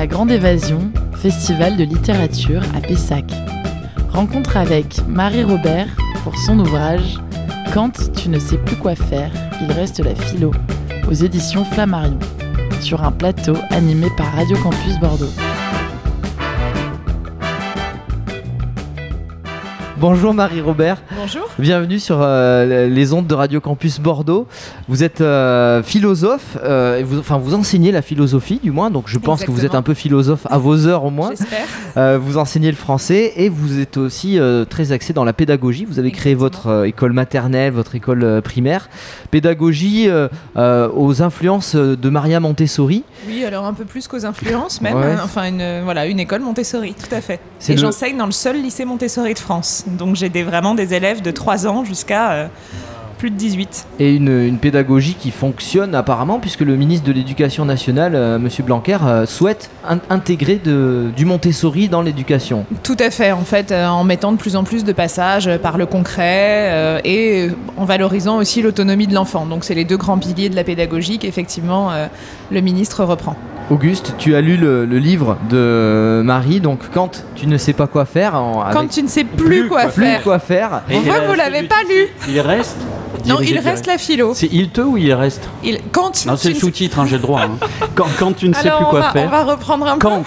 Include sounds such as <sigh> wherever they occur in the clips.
La Grande Évasion, festival de littérature à Pessac. Rencontre avec Marie Robert pour son ouvrage Quand tu ne sais plus quoi faire, il reste la philo, aux éditions Flammarion, sur un plateau animé par Radio Campus Bordeaux. Bonjour Marie-Robert. Bonjour. Bienvenue sur euh, les ondes de Radio Campus Bordeaux. Vous êtes euh, philosophe, euh, et vous, enfin vous enseignez la philosophie du moins, donc je pense que vous êtes un peu philosophe à vos heures au moins. J'espère. Vous enseignez le français et vous êtes aussi très axé dans la pédagogie. Vous avez créé votre école maternelle, votre école primaire. Pédagogie aux influences de Maria Montessori. Oui, alors un peu plus qu'aux influences même. Ouais. hein. Enfin, une, voilà, une école Montessori, tout à fait. Et le- j'enseigne dans le seul lycée Montessori de France. Donc j'ai des, vraiment des élèves de 3 ans jusqu'à euh, plus de 18. Et une, une pédagogie qui fonctionne apparemment puisque le ministre de l'Éducation nationale, euh, Monsieur Blanquer, euh, souhaite in- intégrer de- du Montessori dans l'éducation. Tout à fait, en fait, euh, en mettant de plus en plus de passages par le concret euh, et en valorisant aussi l'autonomie de l'enfant. Donc c'est les deux grands piliers de la pédagogie qu'effectivement euh, le ministre reprend. Auguste, tu as lu le, le livre de Marie, donc quand tu ne sais pas quoi faire, en- Quand tu ne sais plus, quoi plus faire. quoi faire, On voit que vous l'avez pas lu. Il reste Non, il reste la philo. C'est il te ou il reste Il, quand Non, c'est tu le ne- sous-titre, hein, j'ai le droit. hein. <laughs> Quand, quand tu ne sais Alors, plus quoi va, faire, on va reprendre un peu. quand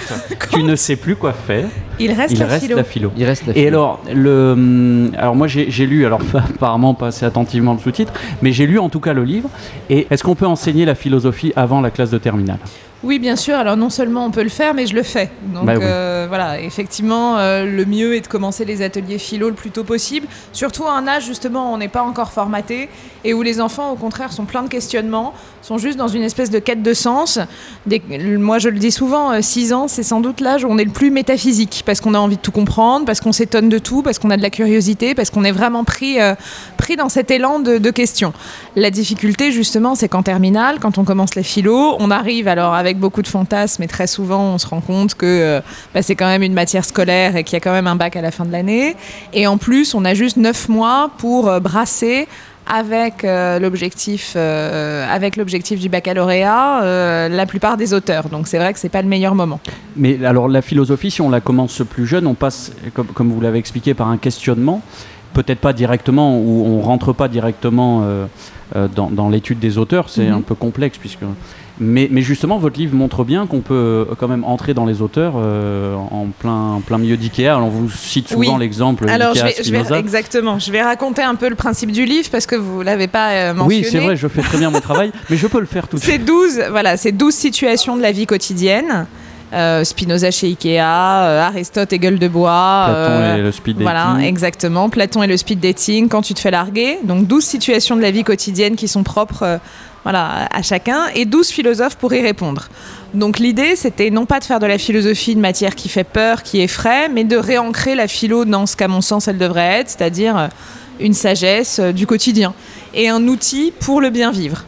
tu ne sais plus quoi faire, Il reste il la reste philo. la philo. il reste la Et fille. alors, le, hum, alors moi j'ai j'ai lu, alors <laughs> apparemment pas assez attentivement le sous-titre, mais j'ai lu en tout cas le livre. Et est-ce qu'on peut enseigner la philosophie avant la classe de terminale? Oui, bien sûr. Alors non seulement on peut le faire, mais je le fais. Donc Bah oui. euh, voilà, effectivement, euh, le mieux est de commencer les ateliers philo le plus tôt possible. Surtout à un âge justement où on n'est pas encore formaté et où les enfants, au contraire, sont pleins de questionnements, sont juste dans une espèce de quête de sens. Des- moi, je le dis souvent, 6 ans, c'est sans doute l'âge où on est le plus métaphysique, parce qu'on a envie de tout comprendre, parce qu'on s'étonne de tout, parce qu'on a de la curiosité, parce qu'on est vraiment pris, euh, pris dans cet élan de, de questions. La difficulté, justement, c'est qu'en terminale, quand on commence la philo, on arrive alors avec beaucoup de fantasmes et très souvent on se rend compte que euh, bah, c'est quand même une matière scolaire et qu'il y a quand même un bac à la fin de l'année. Et en plus, on a juste neuf mois pour euh, brasser avec euh, l'objectif avec l'objectif du baccalauréat la plupart des auteurs donc c'est vrai que c'est pas le meilleur moment Mais alors la philosophie, si on la commence plus jeune, on passe, comme, comme vous l'avez expliqué, par un questionnement, peut-être pas directement, ou on rentre pas directement dans, dans l'étude des auteurs, c'est Mhm. un peu complexe puisque. Mais, mais justement, votre livre montre bien qu'on peut euh, quand même entrer dans les auteurs euh, en plein, plein milieu d'IKEA. Alors, on vous cite souvent Oui. l'exemple alors je vais, je vais Spinoza. exactement je vais raconter un peu le principe du livre parce que vous l'avez pas euh, mentionné Oui, c'est vrai, je fais très bien mon travail, mais je peux le faire tout de suite. C'est 12, voilà, c'est 12 situations de la vie quotidienne. Euh, Spinoza chez Ikea, euh, Aristote et Gueule de bois. Platon euh, et le speed Voilà, dating. exactement. Platon et le speed dating, quand tu te fais larguer. Donc 12 situations de la vie quotidienne qui sont propres euh, voilà, à chacun et 12 philosophes pour y répondre. Donc l'idée, c'était non pas de faire de la philosophie une matière qui fait peur, qui effraie, mais de réancrer la philo dans ce qu'à mon sens elle devrait être, c'est-à-dire euh, une sagesse euh, du quotidien et un outil pour le bien vivre.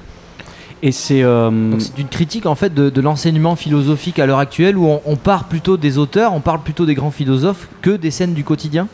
Et c'est. euh, c'est une critique en fait de, de l'enseignement philosophique à l'heure actuelle où on, on part plutôt des auteurs, on parle plutôt des grands philosophes que des scènes du quotidien?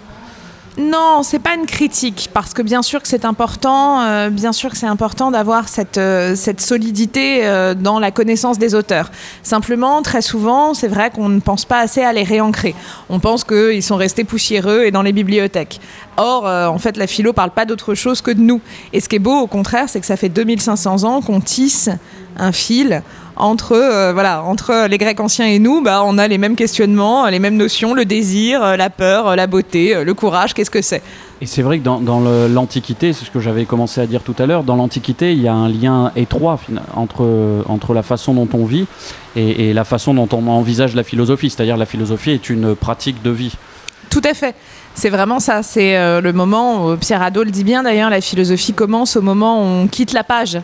Non, c'est pas une critique parce que bien sûr que c'est important, euh, bien sûr que c'est important d'avoir cette euh, cette solidité euh, dans la connaissance des auteurs. Simplement, très souvent, c'est vrai qu'on ne pense pas assez à les réancrer. On pense qu'ils sont restés poussiéreux et dans les bibliothèques. Or, en fait, la philo parle pas d'autre chose que de nous. Et ce qui est beau, au contraire, c'est que ça fait 2500 ans qu'on tisse un fil entre euh, voilà entre les Grecs anciens et nous, bah, on a les mêmes questionnements, les mêmes notions, le désir, euh, la peur, euh, la beauté, le courage. Qu'est-ce que c'est? Et c'est vrai que dans, l'Antiquité, c'est ce que j'avais commencé à dire tout à l'heure, dans l'Antiquité, il y a un lien étroit entre, entre la façon dont on vit et, et la façon dont on envisage la philosophie. C'est-à-dire la philosophie est une pratique de vie. Tout à fait. C'est vraiment ça. C'est euh, le moment où Pierre Hadot le dit bien d'ailleurs. La philosophie commence au moment où on quitte la page.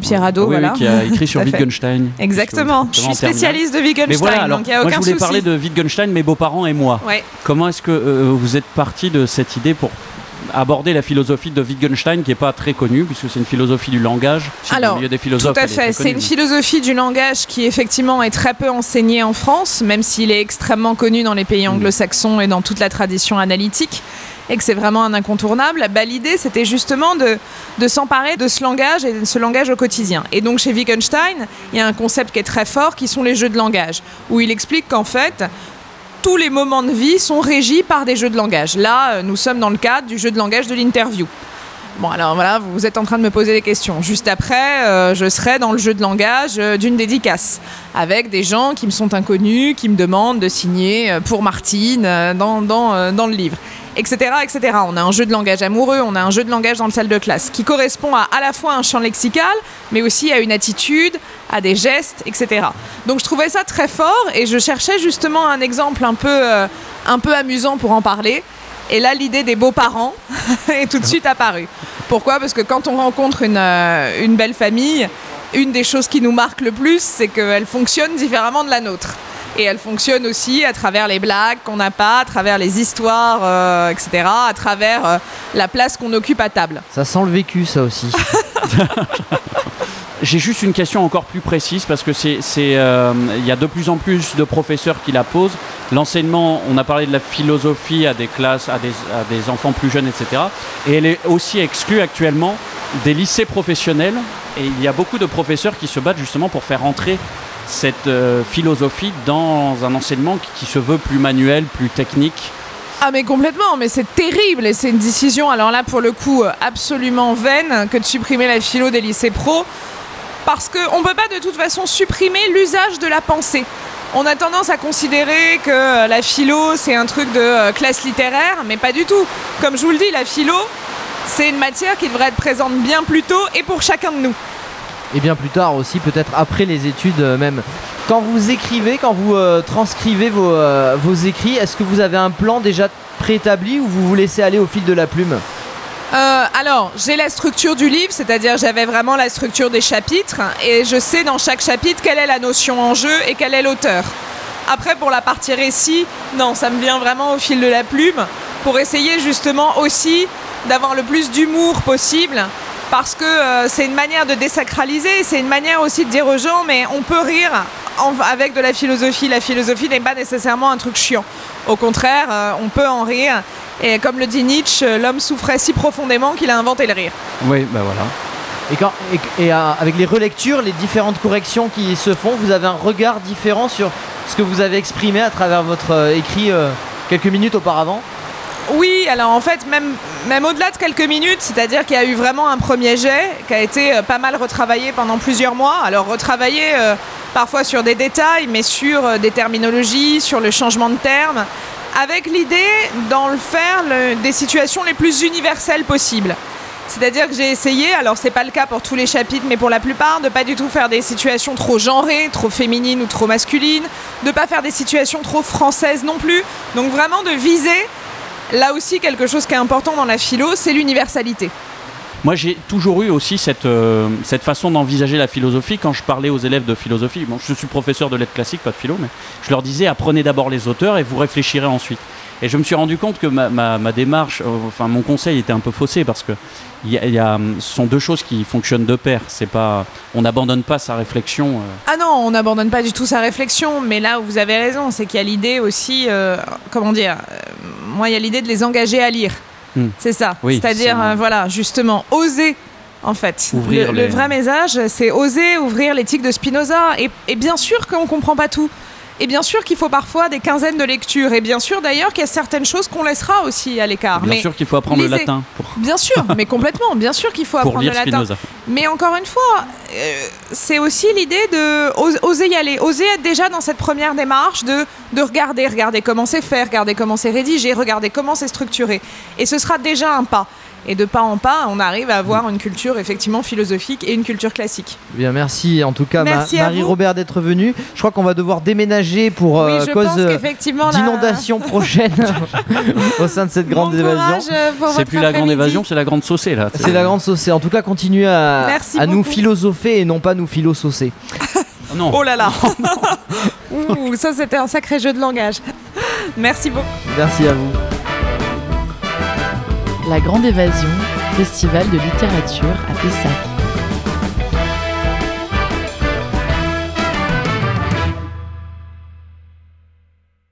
Pierre Hadot, oui, voilà. qui a écrit sur. <laughs> Wittgenstein. Exactement. Je suis spécialiste de Wittgenstein, Mais voilà, alors, donc il n'y a moi aucun je voulais souci. parler de Wittgenstein, mes beaux-parents et moi. Ouais. Comment est-ce que euh, vous êtes parti de cette idée pour aborder la philosophie de Wittgenstein qui n'est pas très connue puisque c'est une philosophie du langage Alors, au milieu des philosophes Tout à fait. C'est une philosophie du langage qui effectivement est très peu enseignée en France, même s'il est extrêmement connu dans les pays Mm. anglo-saxons et dans toute la tradition analytique. Et que c'est vraiment un incontournable, bah, l'idée c'était justement de, s'emparer de ce langage et de ce langage au quotidien. Et donc chez Wittgenstein, il y a un concept qui est très fort qui sont les jeux de langage, où il explique qu'en fait, tous les moments de vie sont régis par des jeux de langage. Là, euh, nous sommes dans le cadre du jeu de langage de l'interview. Bon, alors voilà, vous êtes en train de me poser des questions. Juste après, euh, je serai dans le jeu de langage euh, d'une dédicace, avec des gens qui me sont inconnus, qui me demandent de signer pour Martine dans le livre, etc., etc. On a un jeu de langage amoureux, on a un jeu de langage dans le salle de classe, qui correspond à à la fois un champ lexical, mais aussi à une attitude, à des gestes, etc. Donc je trouvais ça très fort, et je cherchais justement un exemple un peu, euh, un peu amusant pour en parler. Et là, l'idée des beaux-parents <laughs> est tout de suite apparue. Pourquoi? Parce que quand on rencontre une, euh, une belle famille, une des choses qui nous marque le plus, c'est qu'elle fonctionne différemment de la nôtre. Et elle fonctionne aussi à travers les blagues qu'on n'a pas, à travers les histoires, euh, etc., à travers euh, la place qu'on occupe à table. Ça sent le vécu, ça aussi. <laughs> J'ai juste une question encore plus précise parce que c'est, c'est, euh, il y a de plus en plus de professeurs qui la posent. L'enseignement, on a parlé de la philosophie à des classes, à des, à des enfants plus jeunes, etc. Et elle est aussi exclue actuellement des lycées professionnels. Et il y a beaucoup de professeurs qui se battent justement pour faire entrer cette euh, philosophie dans un enseignement qui, se veut plus manuel, plus technique. Ah mais complètement, mais c'est terrible et c'est une décision, alors là pour le coup euh, absolument vaine que de supprimer la philo des lycées pro parce qu'on ne peut pas de toute façon supprimer l'usage de la pensée. On a tendance à considérer que euh, la philo c'est un truc de classe littéraire, mais pas du tout. Comme je vous le dis, la philo c'est une matière qui devrait être présente bien plus tôt et pour chacun de nous. Et bien plus tard aussi, peut-être après les études euh, même. Quand vous écrivez, quand vous euh, transcrivez vos, euh, vos écrits, est-ce que vous avez un plan déjà préétabli ou vous vous laissez aller au fil de la plume? Alors, j'ai la structure du livre, c'est-à-dire j'avais vraiment la structure des chapitres et je sais dans chaque chapitre quelle est la notion en jeu et quel est l'auteur. Après, pour la partie récit, non, ça me vient vraiment au fil de la plume pour essayer justement aussi d'avoir le plus d'humour possible parce que euh, c'est une manière de désacraliser, c'est une manière aussi de dire aux gens mais on peut rire en- avec de la philosophie. La philosophie n'est pas nécessairement un truc chiant. Au contraire, euh, on peut en rire. Et comme le dit Nietzsche, euh, l'homme souffrait si profondément qu'il a inventé le rire. Oui, ben voilà. Et, quand, et, et, euh, avec les relectures, les différentes corrections qui se font, vous avez un regard différent sur ce que vous avez exprimé à travers votre écrit quelques minutes auparavant? Oui, alors en fait, même, même au-delà de quelques minutes, c'est-à-dire qu'il y a eu vraiment un premier jet qui a été euh, pas mal retravaillé pendant plusieurs mois. Alors retravaillé euh, parfois sur des détails, mais sur euh, des terminologies, sur le changement de termes, avec l'idée d'en faire des situations les plus universelles possibles. C'est-à-dire que j'ai essayé, alors c'est pas le cas pour tous les chapitres, mais pour la plupart, de pas du tout faire des situations trop genrées, trop féminines ou trop masculines, de pas faire des situations trop françaises non plus. Donc vraiment de viser Là aussi, quelque chose qui est important dans la philo, c'est l'universalité. Moi, j'ai toujours eu aussi cette, euh, façon d'envisager la philosophie quand je parlais aux élèves de philosophie. Je suis professeur de lettres classiques, pas de philo, mais je leur disais apprenez d'abord les auteurs et vous réfléchirez ensuite. Et je me suis rendu compte que ma, ma- ma démarche, euh, enfin mon conseil était un peu faussé parce que il y a, il y a, hum, ce sont deux choses qui fonctionnent de pair. C'est pas, on n'abandonne pas sa réflexion. euh. Ah non, on n'abandonne pas du tout sa réflexion, mais là où vous avez raison, c'est qu'il y a l'idée aussi, euh, comment dire, euh, moi il y a l'idée de les engager à lire. Hmm. C'est ça. Oui, C'est-à-dire, c'est- euh, voilà, justement, oser. En fait, Ouvrir le, les- le vrai message, c'est oser ouvrir l'éthique de Spinoza. Et, et bien sûr qu'on comprend pas tout. Et bien sûr qu'il faut parfois des quinzaines de lectures. Et bien sûr d'ailleurs qu'il y a certaines choses qu'on laissera aussi à l'écart. Bien Mais sûr qu'il faut apprendre le latin pour, bien sûr, mais <laughs> complètement. Bien sûr qu'il faut pour apprendre lire le latin. Spinoza. Mais encore une fois, euh, c'est aussi l'idée de os- oser y aller, oser être déjà dans cette première démarche de, de regarder, regarder comment c'est fait, regarder comment c'est rédigé, regarder comment c'est structuré. Et ce sera déjà un pas. Et de pas en pas, on arrive à avoir une culture effectivement philosophique et une culture classique. Bien, merci en tout cas Ma-. Marie-Robert d'être venue. Je crois qu'on va devoir déménager pour euh, cause euh, d'inondation <laughs> prochaine <laughs> au sein de cette grande Bon évasion. C'est plus la grande évasion, c'est la grande saucée là. C'est la grande saucée. En tout cas, continuez à, nous philosopher et non pas nous philosaucer. Oh <laughs> non. Oh là là Ouh, Ça c'était un sacré jeu de langage. Merci beaucoup. Merci à vous. La Grande Évasion, festival de littérature à Pessac.